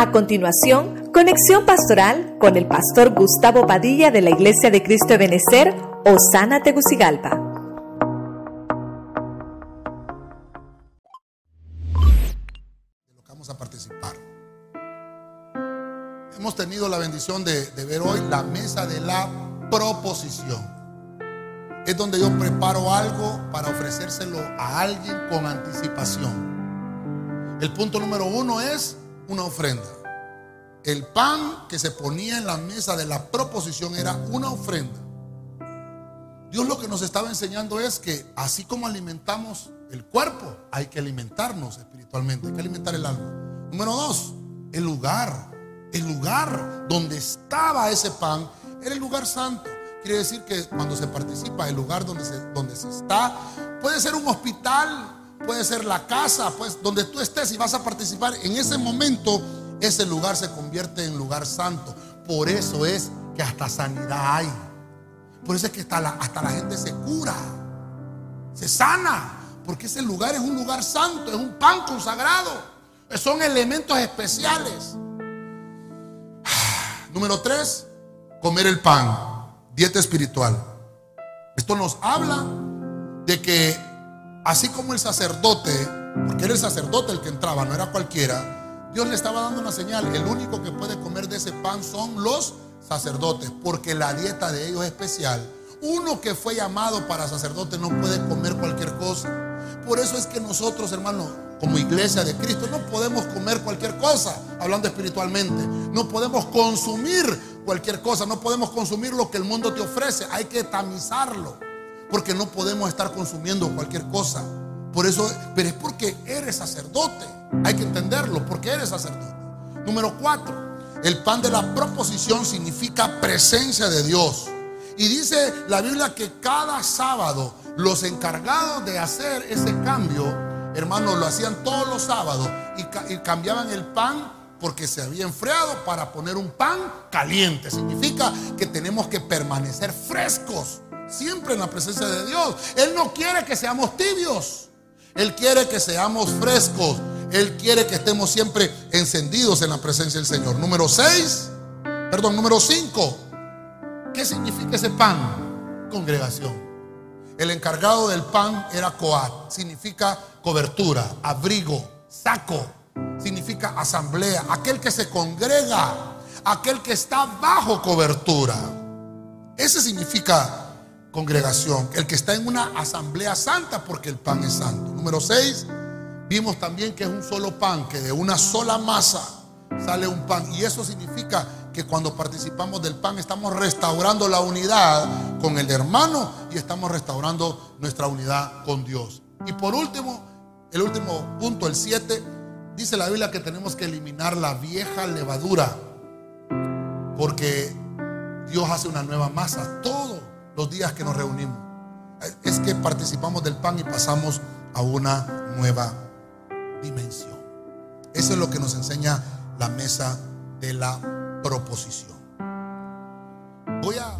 A continuación, conexión pastoral con el pastor Gustavo Padilla de la Iglesia de Cristo de Benecer, Osana Tegucigalpa. vamos a participar. Hemos tenido la bendición de ver hoy la mesa de la proposición. Es donde yo preparo algo para ofrecérselo a alguien con anticipación. El punto número uno es una ofrenda. El pan que se ponía en la mesa de la proposición era una ofrenda. Dios lo que nos estaba enseñando es que así como alimentamos el cuerpo, hay que alimentarnos espiritualmente, hay que alimentar el alma. Número dos, el lugar. El lugar donde estaba ese pan era el lugar santo. Quiere decir que cuando se participa, el lugar donde se, donde se está, puede ser un hospital, puede ser la casa, pues donde tú estés y vas a participar, en ese momento ese lugar se convierte en lugar santo. Por eso es que hasta sanidad hay. Por eso es que hasta la, hasta la gente se cura, se sana, porque ese lugar es un lugar santo, es un pan consagrado, son elementos especiales. Número tres, comer el pan, dieta espiritual. Esto nos habla de que así como el sacerdote, porque era el sacerdote el que entraba, no era cualquiera, Dios le estaba dando una señal. El único que puede comer de ese pan son los sacerdotes, porque la dieta de ellos es especial. Uno que fue llamado para sacerdote no puede comer cualquier cosa. Por eso es que nosotros, hermanos, como iglesia de Cristo, no podemos comer cualquier cosa, hablando espiritualmente. No podemos consumir cualquier cosa, no podemos consumir lo que el mundo te ofrece. Hay que tamizarlo, porque no podemos estar consumiendo cualquier cosa. Por eso, pero es porque eres sacerdote. Hay que entenderlo, porque eres sacerdote. Número cuatro, el pan de la proposición significa presencia de Dios. Y dice la Biblia que cada sábado los encargados de hacer ese cambio, hermanos, lo hacían todos los sábados y, y cambiaban el pan porque se había enfriado para poner un pan caliente. Significa que tenemos que permanecer frescos siempre en la presencia de Dios. Él no quiere que seamos tibios. Él quiere que seamos frescos. Él quiere que estemos siempre encendidos en la presencia del Señor. Número 6, perdón, número 5. ¿Qué significa ese pan? Congregación. El encargado del pan era Coat. Significa cobertura, abrigo, saco. Significa asamblea. Aquel que se congrega. Aquel que está bajo cobertura. Ese significa congregación. El que está en una asamblea santa porque el pan es santo. Número 6. Vimos también que es un solo pan, que de una sola masa sale un pan. Y eso significa que cuando participamos del pan estamos restaurando la unidad con el hermano y estamos restaurando nuestra unidad con Dios. Y por último, el último punto, el 7, dice la Biblia que tenemos que eliminar la vieja levadura porque Dios hace una nueva masa todos los días que nos reunimos. Es que participamos del pan y pasamos a una nueva dimensión. Eso es lo que nos enseña la mesa de la proposición. Voy a